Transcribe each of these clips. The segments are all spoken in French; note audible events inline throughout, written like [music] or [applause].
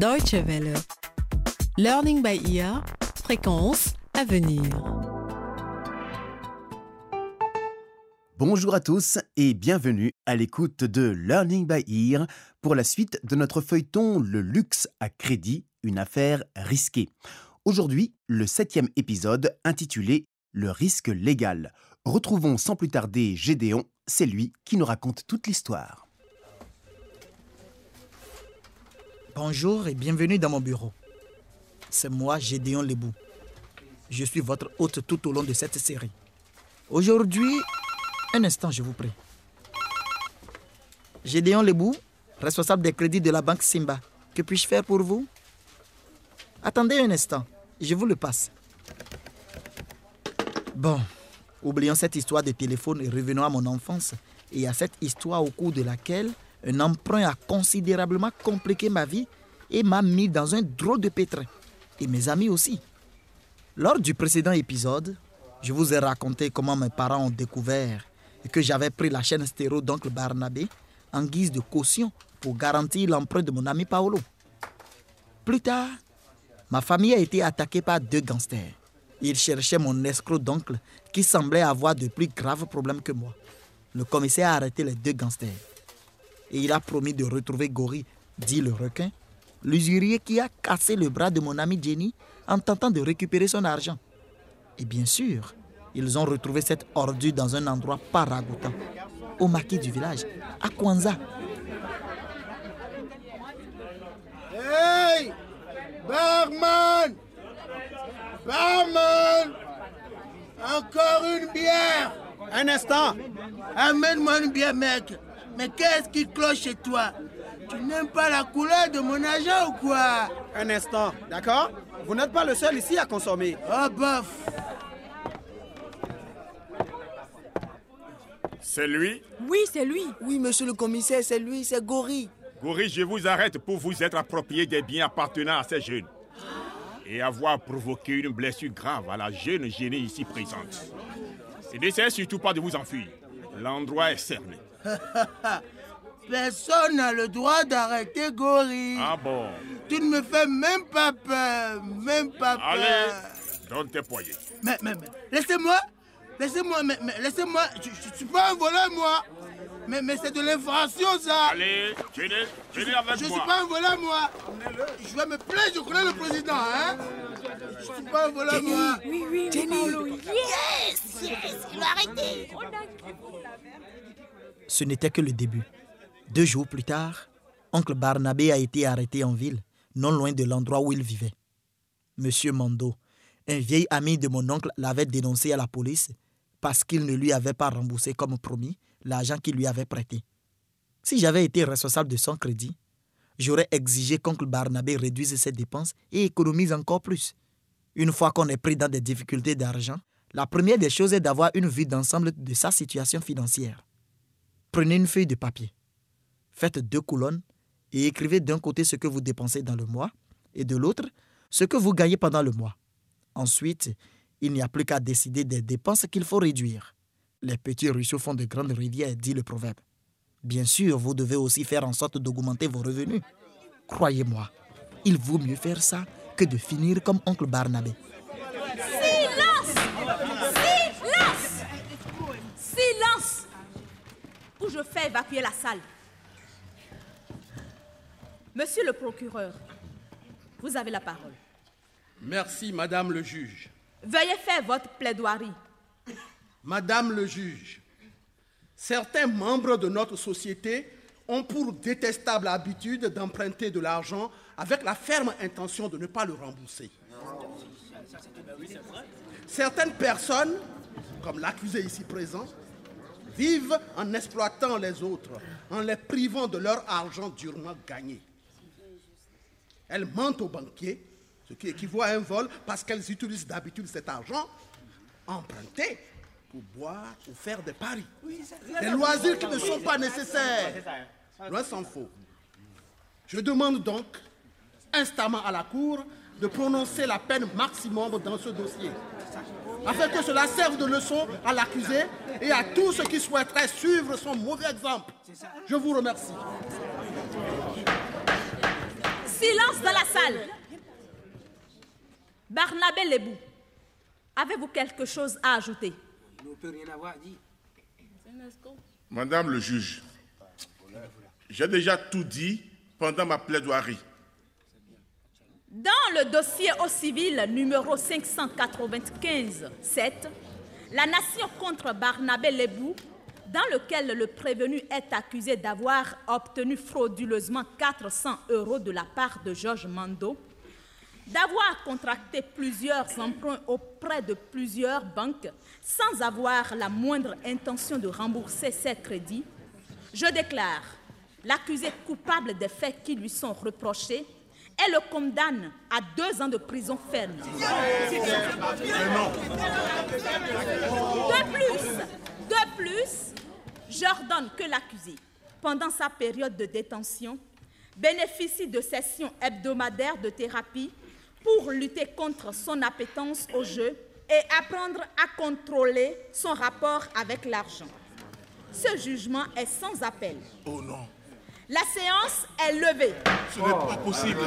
Deutsche Welle. Learning by ear, fréquence à venir. Bonjour à tous et bienvenue à l'écoute de Learning by Ear pour la suite de notre feuilleton Le luxe à crédit, une affaire risquée. Aujourd'hui, le septième épisode intitulé Le risque légal. Retrouvons sans plus tarder Gédéon, c'est lui qui nous raconte toute l'histoire. Bonjour et bienvenue dans mon bureau. C'est moi, Gédéon Lebou. Je suis votre hôte tout au long de cette série. Aujourd'hui, un instant, je vous prie. Gédéon Lebou, responsable des crédits de la banque Simba. Que puis-je faire pour vous? Attendez un instant, je vous le passe. Bon, oublions cette histoire de téléphone et revenons à mon enfance et à cette histoire au cours de laquelle un emprunt a considérablement compliqué ma vie et m'a mis dans un drôle de pétrin. Et mes amis aussi. Lors du précédent épisode, je vous ai raconté comment mes parents ont découvert que j'avais pris la chaîne stéro d'oncle Barnabé en guise de caution pour garantir l'emprunt de mon ami Paolo. Plus tard, ma famille a été attaquée par deux gangsters. Ils cherchaient mon escroc d'oncle qui semblait avoir de plus graves problèmes que moi. Le commissaire a arrêté les deux gangsters. Et il a promis de retrouver Gori, dit le requin, l'usurier qui a cassé le bras de mon ami Jenny en tentant de récupérer son argent. Et bien sûr, ils ont retrouvé cette ordure dans un endroit pas ragoûtant, au maquis du village, à Kwanzaa. Hey! Barman! Barman! Encore une bière! Un instant. Amène-moi une bière, mec Mais qu'est-ce qui cloche chez toi? Tu n'aimes pas la couleur de mon argent ou quoi? Un instant, d'accord? Vous n'êtes pas le seul ici à consommer. Oh, bof C'est lui? Oui, c'est lui. Oui, monsieur le commissaire, c'est lui, c'est Gori. Gori, je vous arrête pour vous être approprié des biens appartenant à ces jeunes. Et avoir provoqué une blessure grave à la jeune génie ici présente. Et n'essayez surtout pas de vous enfuir. L'endroit est cerné. [laughs] Personne n'a le droit d'arrêter Gori. Ah bon Tu ne me fais même pas peur, même pas peur. Allez, donne tes poignets. Mais, mais, mais, laissez-moi, laissez-moi, mais, mais laissez-moi, je ne suis pas un voleur, moi. Mais, mais c'est de l'infraction, ça. Allez, venez, venez avec Je ne moi. suis pas un voleur, moi. Je vais me plaindre, je connais le président, hein. Je ne suis pas un voleur, moi. Oui, oui, oui, Paolo. Yes, yes, il l'a arrêté. Ce n'était que le début. Deux jours plus tard, oncle Barnabé a été arrêté en ville, non loin de l'endroit où il vivait. Monsieur Mando, un vieil ami de mon oncle, l'avait dénoncé à la police parce qu'il ne lui avait pas remboursé comme promis l'argent qu'il lui avait prêté. Si j'avais été responsable de son crédit, j'aurais exigé qu'oncle Barnabé réduise ses dépenses et économise encore plus. Une fois qu'on est pris dans des difficultés d'argent, la première des choses est d'avoir une vue d'ensemble de sa situation financière. Prenez une feuille de papier, faites deux colonnes et écrivez d'un côté ce que vous dépensez dans le mois et de l'autre ce que vous gagnez pendant le mois. Ensuite, il n'y a plus qu'à décider des dépenses qu'il faut réduire. Les petits ruisseaux font de grandes rivières, dit le proverbe. Bien sûr, vous devez aussi faire en sorte d'augmenter vos revenus. Croyez-moi, il vaut mieux faire ça que de finir comme oncle Barnabé. Silence Silence Silence Ou je fais évacuer la salle. Monsieur le procureur, vous avez la parole. Merci, Madame le juge. Veuillez faire votre plaidoirie. Madame le juge, certains membres de notre société ont pour détestable habitude d'emprunter de l'argent avec la ferme intention de ne pas le rembourser. Certaines personnes, comme l'accusé ici présent, vivent en exploitant les autres, en les privant de leur argent durement gagné. Elles mentent aux banquiers, ce qui équivaut à un vol parce qu'elles utilisent d'habitude cet argent emprunté pour boire ou faire des paris. Des loisirs qui ne sont pas nécessaires. Loin s'en faut. Je demande donc instamment à la Cour de prononcer la peine maximum dans ce dossier, afin que cela serve de leçon à l'accusé et à tous ceux qui souhaiteraient suivre son mauvais exemple. Je vous remercie. Silence dans la salle. Barnabé Lebou, avez-vous quelque chose à ajouter? On ne peut rien avoir dit. Madame le juge, j'ai déjà tout dit pendant ma plaidoirie. Dans le dossier au civil numéro 595-7, la nation contre Barnabé Lebou, dans lequel le prévenu est accusé d'avoir obtenu frauduleusement 400 euros de la part de Georges Mando, d'avoir contracté plusieurs emprunts auprès de plusieurs banques sans avoir la moindre intention de rembourser ces crédits, je déclare l'accusé coupable des faits qui lui sont reprochés et le condamne à deux ans de prison ferme. De plus, de plus, j'ordonne que l'accusé, pendant sa période de détention, bénéficie de sessions hebdomadaires de thérapie pour lutter contre son appétence au jeu et apprendre à contrôler son rapport avec l'argent. Ce jugement est sans appel. Oh. La séance est levée. Ce n'est pas possible.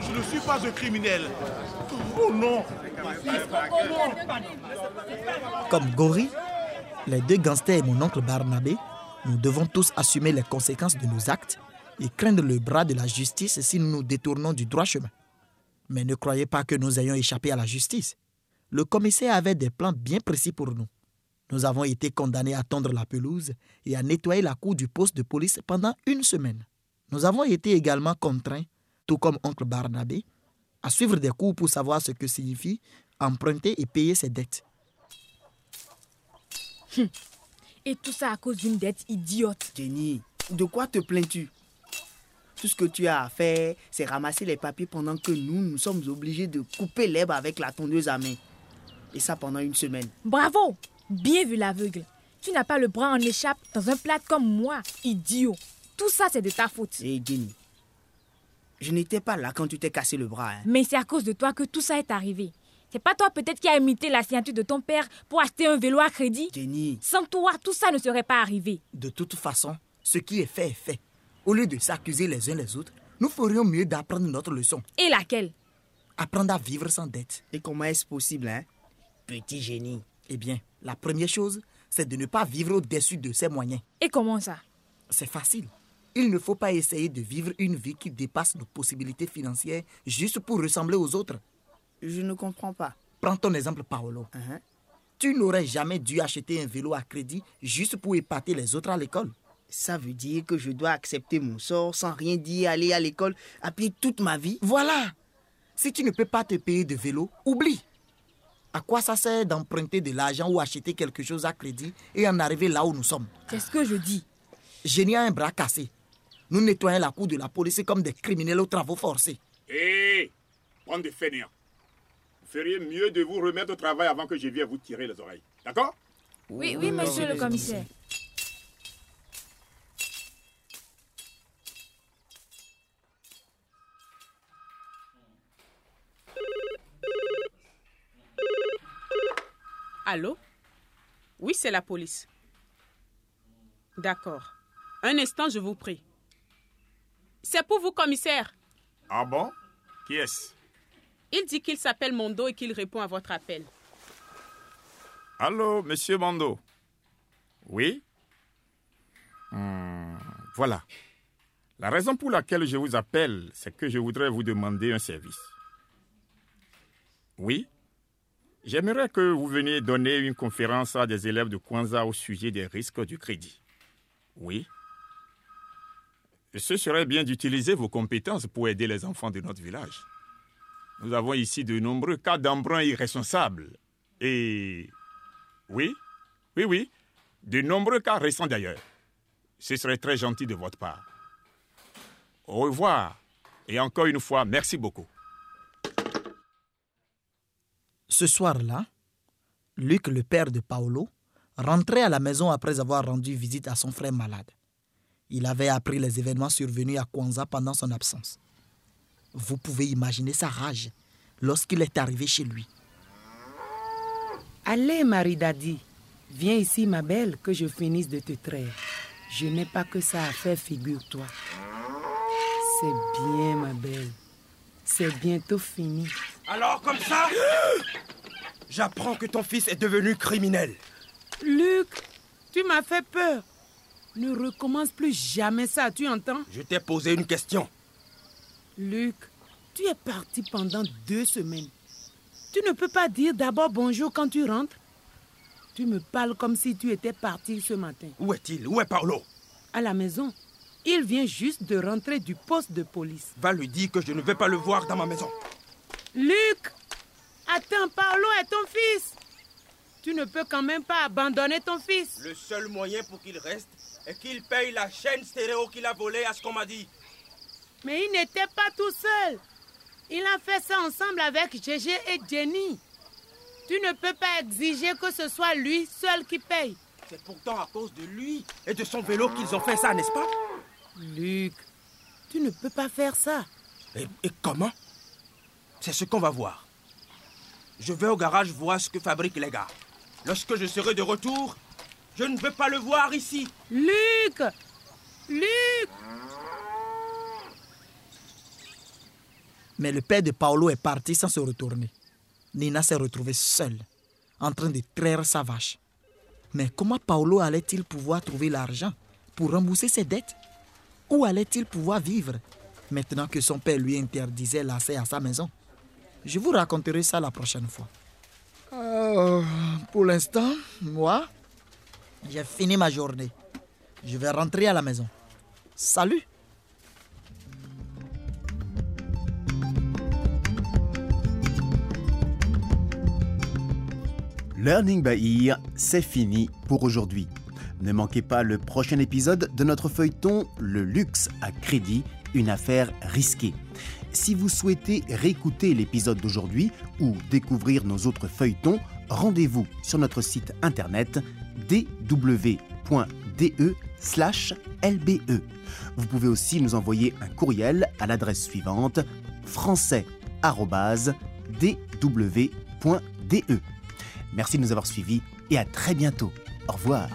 Je ne suis pas un criminel. Oh non. Comme Gori, les deux gangsters et mon oncle Barnabé, nous devons tous assumer les conséquences de nos actes et craindre le bras de la justice si nous nous détournons du droit chemin. Mais ne croyez pas que nous ayons échappé à la justice. Le commissaire avait des plans bien précis pour nous. Nous avons été condamnés à tondre la pelouse et à nettoyer la cour du poste de police pendant une semaine. Nous avons été également contraints, tout comme oncle Barnabé, à suivre des cours pour savoir ce que signifie emprunter et payer ses dettes. Et tout ça à cause d'une dette idiote. Jenny, de quoi te plains-tu? Tout ce que tu as à faire, c'est ramasser les papiers pendant que nous, nous sommes obligés de couper l'herbe avec la tondeuse à main. Et ça pendant une semaine. Bravo Bien vu l'aveugle. Tu n'as pas le bras en échappe dans un plat comme moi, idiot. Tout ça, c'est de ta faute. Hé, Jenny, je n'étais pas là quand tu t'es cassé le bras. hein. Mais c'est à cause de toi que tout ça est arrivé. C'est pas toi peut-être qui a imité la signature de ton père pour acheter un vélo à crédit Jenny, Sans toi, tout ça ne serait pas arrivé. De toute façon, ce qui est fait est fait. Au lieu de s'accuser les uns les autres, nous ferions mieux d'apprendre notre leçon. Et laquelle? Apprendre à vivre sans dette. et comment est-ce possible, hein? Petit génie. Eh bien, la première chose, c'est de ne pas vivre au-dessus de ses moyens. Et comment ça? C'est facile. Il ne faut pas essayer de vivre une vie qui dépasse nos possibilités financières juste pour ressembler aux autres. Je ne comprends pas. Prends ton exemple, Paolo. Hein? Tu n'aurais jamais dû acheter un vélo à crédit juste pour épater les autres à l'école. Ça veut dire que je dois accepter mon sort sans rien dire, aller à l'école, à pied toute ma vie? Voilà. Si tu ne peux pas te payer de vélo, oublie. À quoi ça sert d'emprunter de l'argent ou acheter quelque chose à crédit et en arriver là où nous sommes? C'est ce que je dis? Génie a un bras cassé. Nous nettoyons la cour de la police comme des criminels aux travaux forcés. Hé Bande de fainéants. Vous feriez mieux de vous remettre au travail avant que je vienne vous tirer les oreilles. D'accord? Oui, oui, monsieur le commissaire. Allô? Oui, c'est la police. D'accord. Un instant, je vous prie. C'est pour vous, commissaire. Ah bon? Qui est-ce? Il dit qu'il s'appelle Mondo et qu'il répond à votre appel. Allô, monsieur Mando Oui? Hmm, Voilà. La raison pour laquelle je vous appelle, c'est que je voudrais vous demander un service. Oui? J'aimerais que vous veniez donner une conférence à des élèves de Kwanzaa au sujet des risques du crédit. Oui Ce serait bien d'utiliser vos compétences pour aider les enfants de notre village. Nous avons ici de nombreux cas d'emprunts irresponsables. Et oui, oui, oui. De nombreux cas récents d'ailleurs. Ce serait très gentil de votre part. Au revoir. Et encore une fois, merci beaucoup. Ce soir-là, Luc, le père de Paolo, rentrait à la maison après avoir rendu visite à son frère malade. Il avait appris les événements survenus à Kwanzaa pendant son absence. Vous pouvez imaginer sa rage lorsqu'il est arrivé chez lui. Allez, Marie Dadi, viens ici, ma belle, que je finisse de te traire. Je n'ai pas que ça à faire, figure-toi. C'est bien, ma belle. C'est bientôt fini. Alors comme ça J'apprends que ton fils est devenu criminel. Luc, tu m'as fait peur. Ne recommence plus jamais ça, tu entends? Je t'ai posé une question. Luc, tu es parti pendant deux semaines. Tu ne peux pas dire d'abord bonjour quand tu rentres Tu me parles comme si tu étais parti ce matin. Où est-il? Où est Paolo? À la maison. Il vient juste de rentrer du poste de police. Va lui dire que je ne vais pas le voir dans ma maison. Luc Attends, Paolo est ton fils. Tu ne peux quand même pas abandonner ton fils. Le seul moyen pour qu'il reste est qu'il paye la chaîne stéréo qu'il a volée à ce qu'on m'a dit. Mais il n'était pas tout seul. Il a fait ça ensemble avec Gégé et Jenny. Tu ne peux pas exiger que ce soit lui seul qui paye. C'est pourtant à cause de lui et de son vélo qu'ils ont fait ça, n'est-ce pas? Luc, tu ne peux pas faire ça. Et, et comment? C'est ce qu'on va voir. Je vais au garage voir ce que fabriquent les gars. Lorsque je serai de retour, je ne veux pas le voir ici. Luc Luc Mais le père de Paolo est parti sans se retourner. Nina s'est retrouvée seule, en train de traire sa vache. Mais comment Paolo allait-il pouvoir trouver l'argent pour rembourser ses dettes? Où allait-il pouvoir vivre? Maintenant que son père lui interdisait l'accès à sa maison Je vous raconterai ça la prochaine fois. Euh, pour l'instant, moi, j'ai fini ma journée. Je vais rentrer à la maison. Salut Learning by Ear, c'est fini pour aujourd'hui. Ne manquez pas le prochain épisode de notre feuilleton Le luxe à crédit, une affaire risquée. Si vous souhaitez réécouter l'épisode d'aujourd'hui ou découvrir nos autres feuilletons, rendez-vous sur notre site internet dw.de/lbe. Vous pouvez aussi nous envoyer un courriel à l'adresse suivante français@dw.de. Merci de nous avoir suivis et à très bientôt. Au revoir.